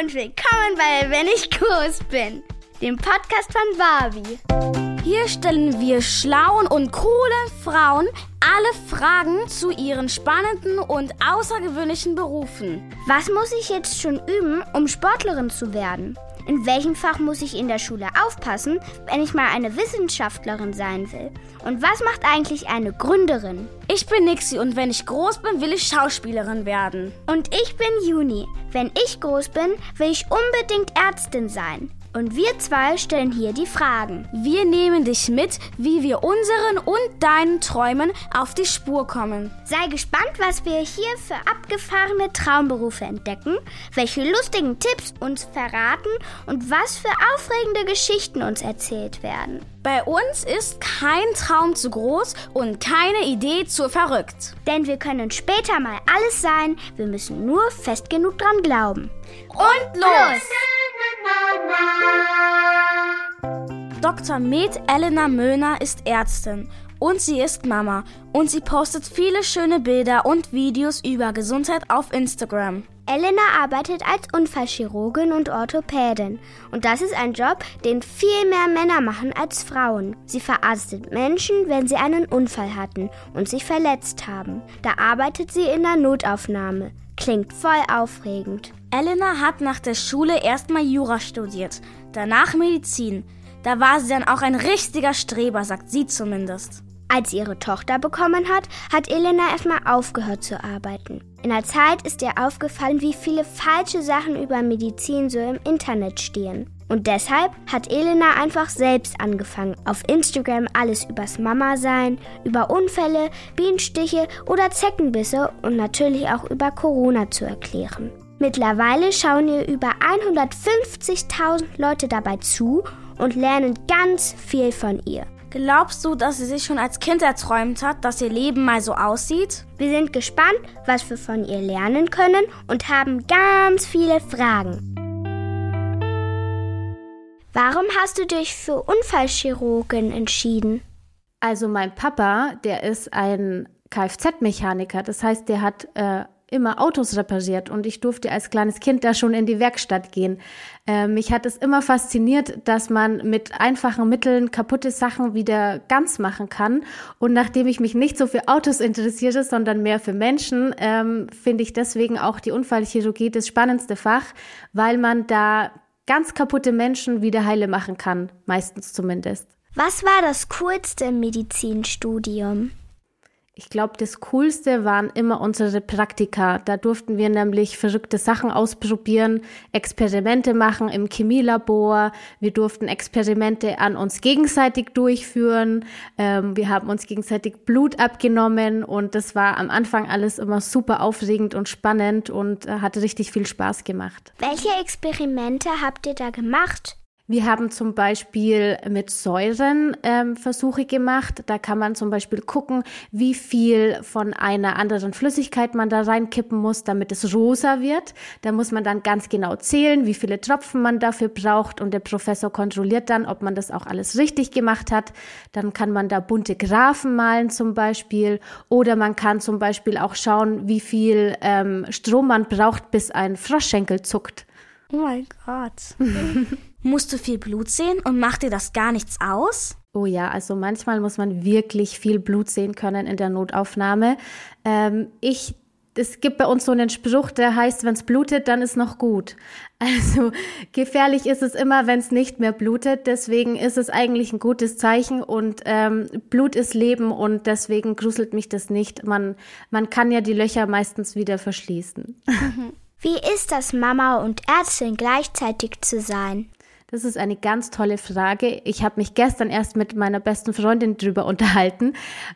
und willkommen bei Wenn ich groß bin, dem Podcast von Barbie. Hier stellen wir schlauen und coolen Frauen alle Fragen zu ihren spannenden und außergewöhnlichen Berufen. Was muss ich jetzt schon üben, um Sportlerin zu werden? In welchem Fach muss ich in der Schule aufpassen, wenn ich mal eine Wissenschaftlerin sein will? Und was macht eigentlich eine Gründerin? Ich bin Nixie und wenn ich groß bin, will ich Schauspielerin werden. Und ich bin Juni. Wenn ich groß bin, will ich unbedingt Ärztin sein. Und wir zwei stellen hier die Fragen. Wir nehmen dich mit, wie wir unseren und deinen Träumen auf die Spur kommen. Sei gespannt, was wir hier für abgefahrene Traumberufe entdecken, welche lustigen Tipps uns verraten und was für aufregende Geschichten uns erzählt werden. Bei uns ist kein Traum zu groß und keine Idee zu verrückt. Denn wir können später mal alles sein, wir müssen nur fest genug dran glauben. Und los! Dr. Med Elena Möhner ist Ärztin und sie ist Mama und sie postet viele schöne Bilder und Videos über Gesundheit auf Instagram. Elena arbeitet als Unfallchirurgin und Orthopädin und das ist ein Job, den viel mehr Männer machen als Frauen. Sie verarztet Menschen, wenn sie einen Unfall hatten und sich verletzt haben. Da arbeitet sie in der Notaufnahme. Klingt voll aufregend. Elena hat nach der Schule erstmal Jura studiert, danach Medizin. Da war sie dann auch ein richtiger Streber, sagt sie zumindest. Als sie ihre Tochter bekommen hat, hat Elena erstmal aufgehört zu arbeiten. In der Zeit ist ihr aufgefallen, wie viele falsche Sachen über Medizin so im Internet stehen. Und deshalb hat Elena einfach selbst angefangen, auf Instagram alles übers Mama-Sein, über Unfälle, Bienenstiche oder Zeckenbisse und natürlich auch über Corona zu erklären. Mittlerweile schauen ihr über 150.000 Leute dabei zu und lernen ganz viel von ihr. Glaubst du, dass sie sich schon als Kind erträumt hat, dass ihr Leben mal so aussieht? Wir sind gespannt, was wir von ihr lernen können und haben ganz viele Fragen. Warum hast du dich für Unfallchirurgin entschieden? Also mein Papa, der ist ein Kfz-Mechaniker. Das heißt, der hat äh, immer Autos repariert und ich durfte als kleines Kind da schon in die Werkstatt gehen. Äh, mich hat es immer fasziniert, dass man mit einfachen Mitteln kaputte Sachen wieder ganz machen kann. Und nachdem ich mich nicht so für Autos interessierte, sondern mehr für Menschen, ähm, finde ich deswegen auch die Unfallchirurgie das spannendste Fach, weil man da ganz kaputte Menschen wieder heile machen kann, meistens zumindest. Was war das coolste im Medizinstudium? Ich glaube, das Coolste waren immer unsere Praktika. Da durften wir nämlich verrückte Sachen ausprobieren, Experimente machen im Chemielabor. Wir durften Experimente an uns gegenseitig durchführen. Ähm, wir haben uns gegenseitig Blut abgenommen und das war am Anfang alles immer super aufregend und spannend und äh, hat richtig viel Spaß gemacht. Welche Experimente habt ihr da gemacht? Wir haben zum Beispiel mit Säuren ähm, Versuche gemacht. Da kann man zum Beispiel gucken, wie viel von einer anderen Flüssigkeit man da reinkippen muss, damit es rosa wird. Da muss man dann ganz genau zählen, wie viele Tropfen man dafür braucht. Und der Professor kontrolliert dann, ob man das auch alles richtig gemacht hat. Dann kann man da bunte Graphen malen zum Beispiel. Oder man kann zum Beispiel auch schauen, wie viel ähm, Strom man braucht, bis ein Froschschenkel zuckt. Oh mein Gott. Musst du viel Blut sehen und macht dir das gar nichts aus? Oh ja, also manchmal muss man wirklich viel Blut sehen können in der Notaufnahme. Ähm, ich es gibt bei uns so einen Spruch, der heißt, wenn es blutet, dann ist noch gut. Also gefährlich ist es immer, wenn es nicht mehr blutet. Deswegen ist es eigentlich ein gutes Zeichen und ähm, Blut ist Leben und deswegen gruselt mich das nicht. Man, man kann ja die Löcher meistens wieder verschließen. Wie ist das, Mama und Ärztin gleichzeitig zu sein? Das ist eine ganz tolle Frage. Ich habe mich gestern erst mit meiner besten Freundin drüber unterhalten.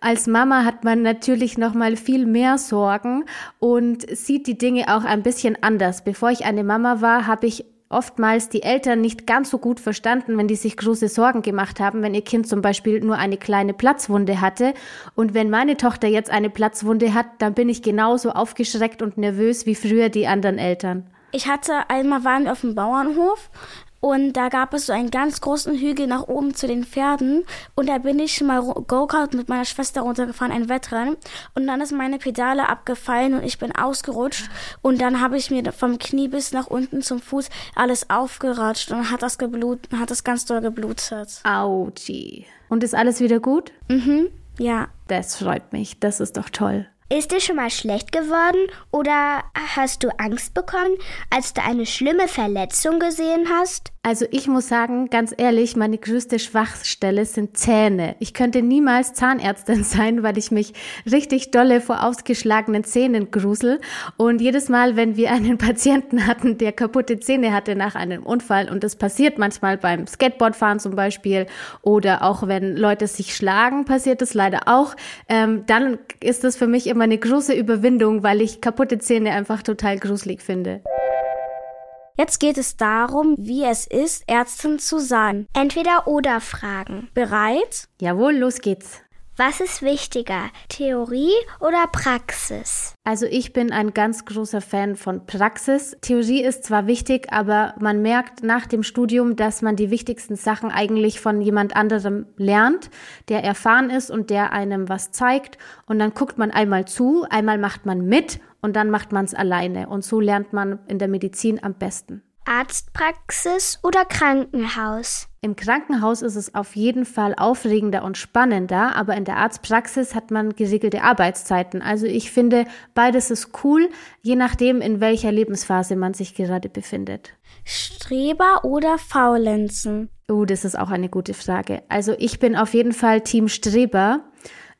Als Mama hat man natürlich noch mal viel mehr Sorgen und sieht die Dinge auch ein bisschen anders. Bevor ich eine Mama war, habe ich oftmals die Eltern nicht ganz so gut verstanden, wenn die sich große Sorgen gemacht haben, wenn ihr Kind zum Beispiel nur eine kleine Platzwunde hatte. Und wenn meine Tochter jetzt eine Platzwunde hat, dann bin ich genauso aufgeschreckt und nervös wie früher die anderen Eltern. Ich hatte einmal waren wir auf dem Bauernhof und da gab es so einen ganz großen Hügel nach oben zu den Pferden und da bin ich mal Go-Kart mit meiner Schwester runtergefahren, ein Wettrennen und dann ist meine Pedale abgefallen und ich bin ausgerutscht und dann habe ich mir vom Knie bis nach unten zum Fuß alles aufgeratscht und hat das geblutet, hat das ganz doll geblutet. Autschi. Und ist alles wieder gut? Mhm, ja. Das freut mich, das ist doch toll. Ist dir schon mal schlecht geworden oder hast du Angst bekommen, als du eine schlimme Verletzung gesehen hast? Also ich muss sagen, ganz ehrlich, meine größte Schwachstelle sind Zähne. Ich könnte niemals Zahnärztin sein, weil ich mich richtig dolle vor ausgeschlagenen Zähnen grusel. Und jedes Mal, wenn wir einen Patienten hatten, der kaputte Zähne hatte nach einem Unfall, und das passiert manchmal beim Skateboardfahren zum Beispiel, oder auch wenn Leute sich schlagen, passiert das leider auch, ähm, dann ist das für mich immer eine große Überwindung, weil ich kaputte Zähne einfach total gruselig finde. Jetzt geht es darum, wie es ist, Ärztin zu sein. Entweder oder Fragen. Bereit? Jawohl, los geht's. Was ist wichtiger, Theorie oder Praxis? Also ich bin ein ganz großer Fan von Praxis. Theorie ist zwar wichtig, aber man merkt nach dem Studium, dass man die wichtigsten Sachen eigentlich von jemand anderem lernt, der erfahren ist und der einem was zeigt. Und dann guckt man einmal zu, einmal macht man mit und dann macht man es alleine. Und so lernt man in der Medizin am besten. Arztpraxis oder Krankenhaus? Im Krankenhaus ist es auf jeden Fall aufregender und spannender, aber in der Arztpraxis hat man geregelte Arbeitszeiten. Also ich finde, beides ist cool, je nachdem, in welcher Lebensphase man sich gerade befindet. Streber oder Faulenzen? Oh, das ist auch eine gute Frage. Also ich bin auf jeden Fall Team Streber.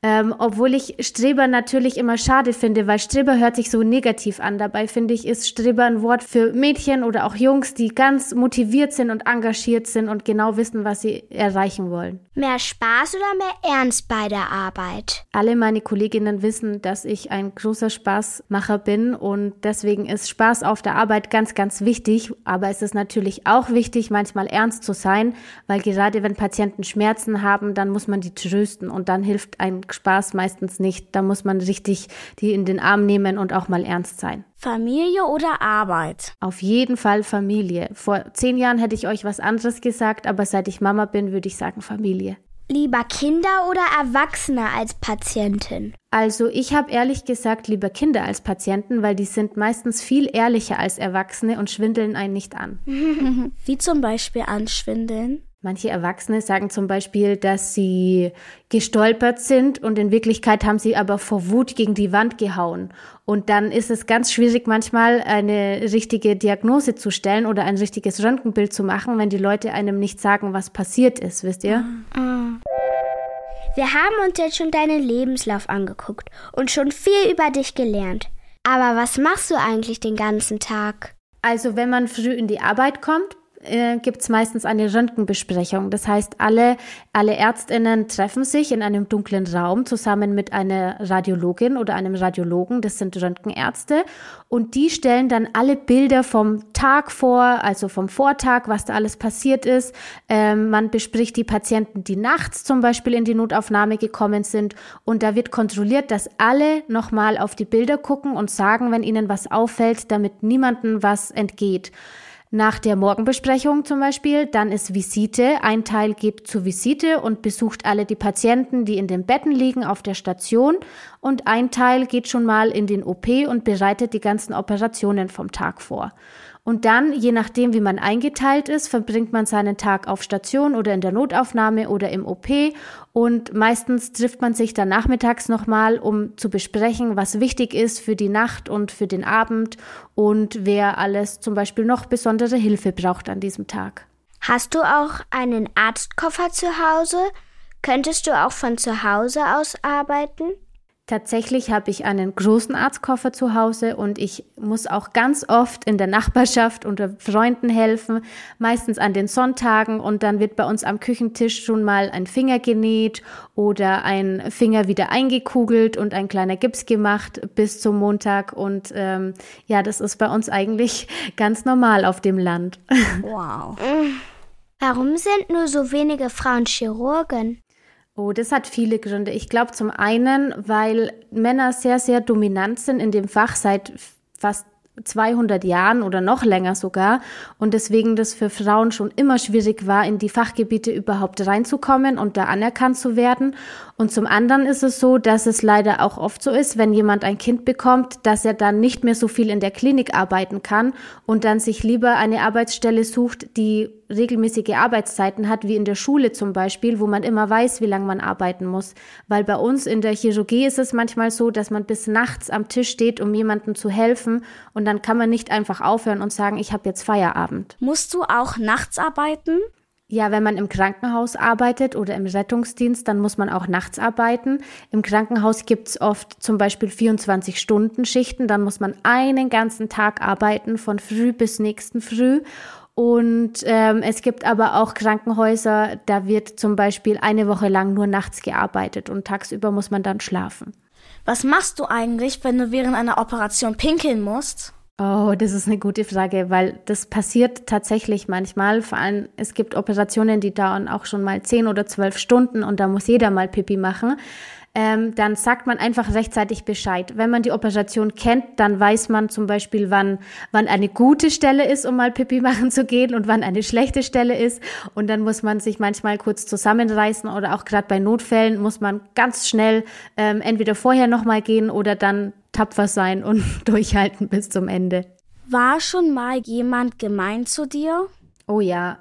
Ähm, obwohl ich Streber natürlich immer schade finde, weil Streber hört sich so negativ an. Dabei finde ich, ist Streber ein Wort für Mädchen oder auch Jungs, die ganz motiviert sind und engagiert sind und genau wissen, was sie erreichen wollen. Mehr Spaß oder mehr Ernst bei der Arbeit? Alle meine Kolleginnen wissen, dass ich ein großer Spaßmacher bin und deswegen ist Spaß auf der Arbeit ganz, ganz wichtig. Aber es ist natürlich auch wichtig, manchmal ernst zu sein, weil gerade wenn Patienten Schmerzen haben, dann muss man die trösten und dann hilft ein Spaß meistens nicht. Da muss man richtig die in den Arm nehmen und auch mal ernst sein. Familie oder Arbeit? Auf jeden Fall Familie. Vor zehn Jahren hätte ich euch was anderes gesagt, aber seit ich Mama bin, würde ich sagen Familie. Lieber Kinder oder Erwachsene als Patientin? Also ich habe ehrlich gesagt lieber Kinder als Patienten, weil die sind meistens viel ehrlicher als Erwachsene und schwindeln einen nicht an. Wie zum Beispiel anschwindeln? Manche Erwachsene sagen zum Beispiel, dass sie gestolpert sind und in Wirklichkeit haben sie aber vor Wut gegen die Wand gehauen. Und dann ist es ganz schwierig, manchmal eine richtige Diagnose zu stellen oder ein richtiges Röntgenbild zu machen, wenn die Leute einem nicht sagen, was passiert ist, wisst ihr? Wir haben uns jetzt schon deinen Lebenslauf angeguckt und schon viel über dich gelernt. Aber was machst du eigentlich den ganzen Tag? Also wenn man früh in die Arbeit kommt, äh, gibt es meistens eine Röntgenbesprechung. Das heißt, alle, alle Ärztinnen treffen sich in einem dunklen Raum zusammen mit einer Radiologin oder einem Radiologen. Das sind Röntgenärzte. Und die stellen dann alle Bilder vom Tag vor, also vom Vortag, was da alles passiert ist. Ähm, man bespricht die Patienten, die nachts zum Beispiel in die Notaufnahme gekommen sind. Und da wird kontrolliert, dass alle nochmal auf die Bilder gucken und sagen, wenn ihnen was auffällt, damit niemandem was entgeht. Nach der Morgenbesprechung zum Beispiel, dann ist Visite. Ein Teil geht zur Visite und besucht alle die Patienten, die in den Betten liegen auf der Station. Und ein Teil geht schon mal in den OP und bereitet die ganzen Operationen vom Tag vor. Und dann, je nachdem, wie man eingeteilt ist, verbringt man seinen Tag auf Station oder in der Notaufnahme oder im OP. Und meistens trifft man sich dann nachmittags nochmal, um zu besprechen, was wichtig ist für die Nacht und für den Abend und wer alles zum Beispiel noch besondere Hilfe braucht an diesem Tag. Hast du auch einen Arztkoffer zu Hause? Könntest du auch von zu Hause aus arbeiten? Tatsächlich habe ich einen großen Arztkoffer zu Hause und ich muss auch ganz oft in der Nachbarschaft unter Freunden helfen, meistens an den Sonntagen und dann wird bei uns am Küchentisch schon mal ein Finger genäht oder ein Finger wieder eingekugelt und ein kleiner Gips gemacht bis zum Montag und ähm, ja, das ist bei uns eigentlich ganz normal auf dem Land. Wow. Warum sind nur so wenige Frauen Chirurgen? Oh, das hat viele Gründe. Ich glaube zum einen, weil Männer sehr, sehr dominant sind in dem Fach seit fast 200 Jahren oder noch länger sogar. Und deswegen das für Frauen schon immer schwierig war, in die Fachgebiete überhaupt reinzukommen und da anerkannt zu werden. Und zum anderen ist es so, dass es leider auch oft so ist, wenn jemand ein Kind bekommt, dass er dann nicht mehr so viel in der Klinik arbeiten kann und dann sich lieber eine Arbeitsstelle sucht, die regelmäßige Arbeitszeiten hat, wie in der Schule zum Beispiel, wo man immer weiß, wie lange man arbeiten muss. Weil bei uns in der Chirurgie ist es manchmal so, dass man bis nachts am Tisch steht, um jemandem zu helfen und dann kann man nicht einfach aufhören und sagen, ich habe jetzt Feierabend. Musst du auch nachts arbeiten? Ja, wenn man im Krankenhaus arbeitet oder im Rettungsdienst, dann muss man auch nachts arbeiten. Im Krankenhaus gibt's oft zum Beispiel 24-Stunden-Schichten. Dann muss man einen ganzen Tag arbeiten, von früh bis nächsten Früh. Und ähm, es gibt aber auch Krankenhäuser, da wird zum Beispiel eine Woche lang nur nachts gearbeitet und tagsüber muss man dann schlafen. Was machst du eigentlich, wenn du während einer Operation pinkeln musst? Oh, das ist eine gute Frage, weil das passiert tatsächlich manchmal. Vor allem, es gibt Operationen, die dauern auch schon mal zehn oder zwölf Stunden und da muss jeder mal Pipi machen ähm, dann sagt man einfach rechtzeitig Bescheid. Wenn man die Operation kennt, dann weiß man zum Beispiel, wann, wann eine gute Stelle ist, um mal Pipi machen zu gehen und wann eine schlechte Stelle ist. Und dann muss man sich manchmal kurz zusammenreißen oder auch gerade bei Notfällen muss man ganz schnell ähm, entweder vorher nochmal gehen oder dann tapfer sein und durchhalten bis zum Ende. War schon mal jemand gemein zu dir? Oh ja,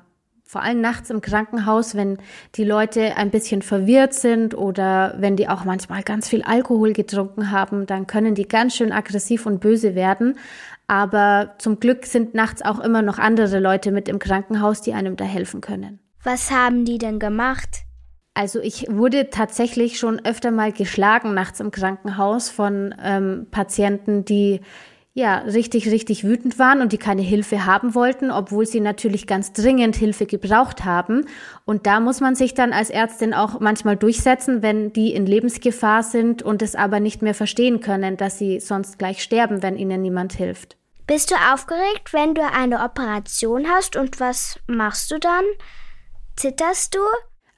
vor allem nachts im Krankenhaus, wenn die Leute ein bisschen verwirrt sind oder wenn die auch manchmal ganz viel Alkohol getrunken haben, dann können die ganz schön aggressiv und böse werden. Aber zum Glück sind nachts auch immer noch andere Leute mit im Krankenhaus, die einem da helfen können. Was haben die denn gemacht? Also ich wurde tatsächlich schon öfter mal geschlagen nachts im Krankenhaus von ähm, Patienten, die ja, richtig, richtig wütend waren und die keine Hilfe haben wollten, obwohl sie natürlich ganz dringend Hilfe gebraucht haben. Und da muss man sich dann als Ärztin auch manchmal durchsetzen, wenn die in Lebensgefahr sind und es aber nicht mehr verstehen können, dass sie sonst gleich sterben, wenn ihnen niemand hilft. Bist du aufgeregt, wenn du eine Operation hast und was machst du dann? Zitterst du?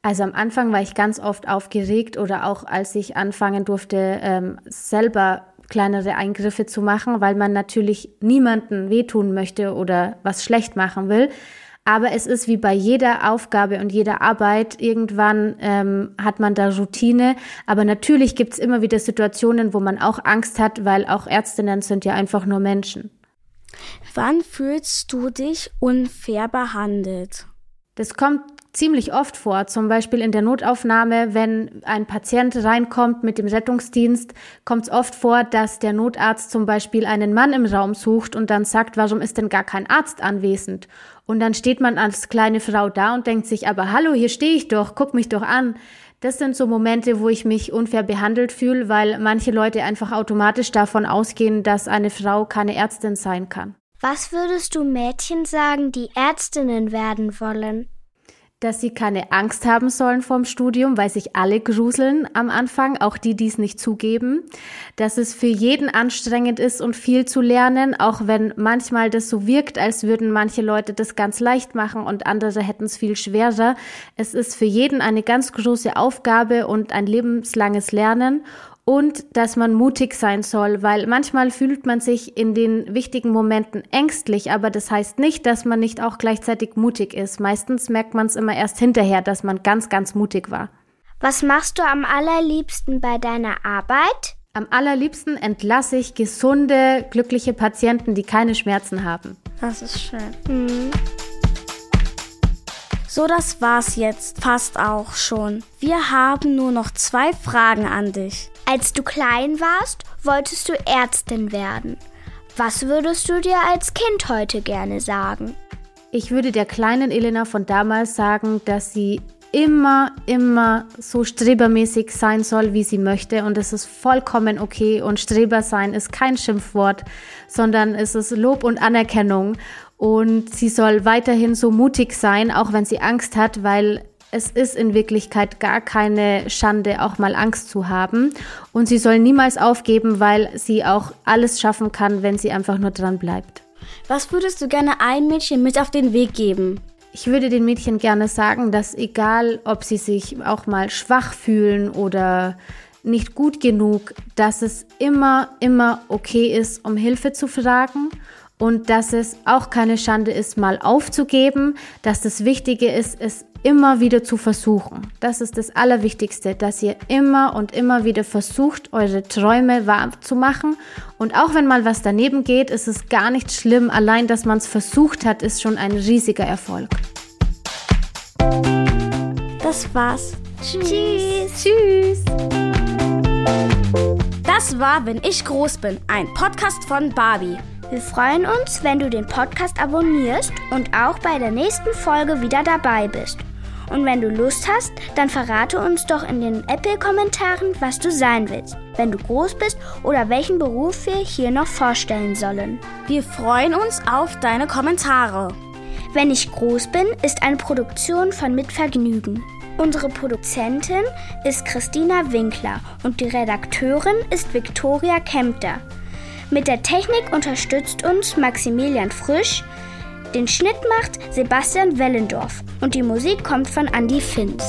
Also am Anfang war ich ganz oft aufgeregt oder auch als ich anfangen durfte, ähm, selber kleinere Eingriffe zu machen, weil man natürlich niemanden wehtun möchte oder was schlecht machen will. Aber es ist wie bei jeder Aufgabe und jeder Arbeit, irgendwann ähm, hat man da Routine. Aber natürlich gibt es immer wieder Situationen, wo man auch Angst hat, weil auch Ärztinnen sind ja einfach nur Menschen. Wann fühlst du dich unfair behandelt? Das kommt ziemlich oft vor, zum Beispiel in der Notaufnahme, wenn ein Patient reinkommt mit dem Rettungsdienst, kommt es oft vor, dass der Notarzt zum Beispiel einen Mann im Raum sucht und dann sagt, warum ist denn gar kein Arzt anwesend? Und dann steht man als kleine Frau da und denkt sich, aber hallo, hier stehe ich doch, guck mich doch an. Das sind so Momente, wo ich mich unfair behandelt fühle, weil manche Leute einfach automatisch davon ausgehen, dass eine Frau keine Ärztin sein kann. Was würdest du Mädchen sagen, die Ärztinnen werden wollen? Dass sie keine Angst haben sollen vorm Studium, weil sich alle gruseln am Anfang, auch die, die es nicht zugeben. Dass es für jeden anstrengend ist und viel zu lernen, auch wenn manchmal das so wirkt, als würden manche Leute das ganz leicht machen und andere hätten es viel schwerer. Es ist für jeden eine ganz große Aufgabe und ein lebenslanges Lernen und dass man mutig sein soll, weil manchmal fühlt man sich in den wichtigen Momenten ängstlich, aber das heißt nicht, dass man nicht auch gleichzeitig mutig ist. Meistens merkt man es immer erst hinterher, dass man ganz, ganz mutig war. Was machst du am allerliebsten bei deiner Arbeit? Am allerliebsten entlasse ich gesunde, glückliche Patienten, die keine Schmerzen haben. Das ist schön. Mhm. So, das war's jetzt fast auch schon. Wir haben nur noch zwei Fragen an dich. Als du klein warst, wolltest du Ärztin werden. Was würdest du dir als Kind heute gerne sagen? Ich würde der kleinen Elena von damals sagen, dass sie immer, immer so strebermäßig sein soll, wie sie möchte. Und es ist vollkommen okay. Und Streber sein ist kein Schimpfwort, sondern es ist Lob und Anerkennung. Und sie soll weiterhin so mutig sein, auch wenn sie Angst hat, weil es ist in Wirklichkeit gar keine Schande, auch mal Angst zu haben. Und sie soll niemals aufgeben, weil sie auch alles schaffen kann, wenn sie einfach nur dran bleibt. Was würdest du gerne ein Mädchen mit auf den Weg geben? Ich würde den Mädchen gerne sagen, dass egal, ob sie sich auch mal schwach fühlen oder nicht gut genug, dass es immer, immer okay ist, um Hilfe zu fragen und dass es auch keine Schande ist, mal aufzugeben, dass das Wichtige ist, es immer wieder zu versuchen. Das ist das Allerwichtigste, dass ihr immer und immer wieder versucht, eure Träume wahr zu machen. Und auch wenn mal was daneben geht, ist es gar nicht schlimm. Allein, dass man es versucht hat, ist schon ein riesiger Erfolg. Das war's. Tschüss. Tschüss. Das war Wenn ich groß bin, ein Podcast von Barbie. Wir freuen uns, wenn du den Podcast abonnierst und auch bei der nächsten Folge wieder dabei bist. Und wenn du Lust hast, dann verrate uns doch in den Apple-Kommentaren, was du sein willst, wenn du groß bist oder welchen Beruf wir hier noch vorstellen sollen. Wir freuen uns auf deine Kommentare. Wenn ich groß bin, ist eine Produktion von Mitvergnügen. Unsere Produzentin ist Christina Winkler und die Redakteurin ist Viktoria Kempter. Mit der Technik unterstützt uns Maximilian Frisch, den Schnitt macht Sebastian Wellendorf und die Musik kommt von Andy Finz.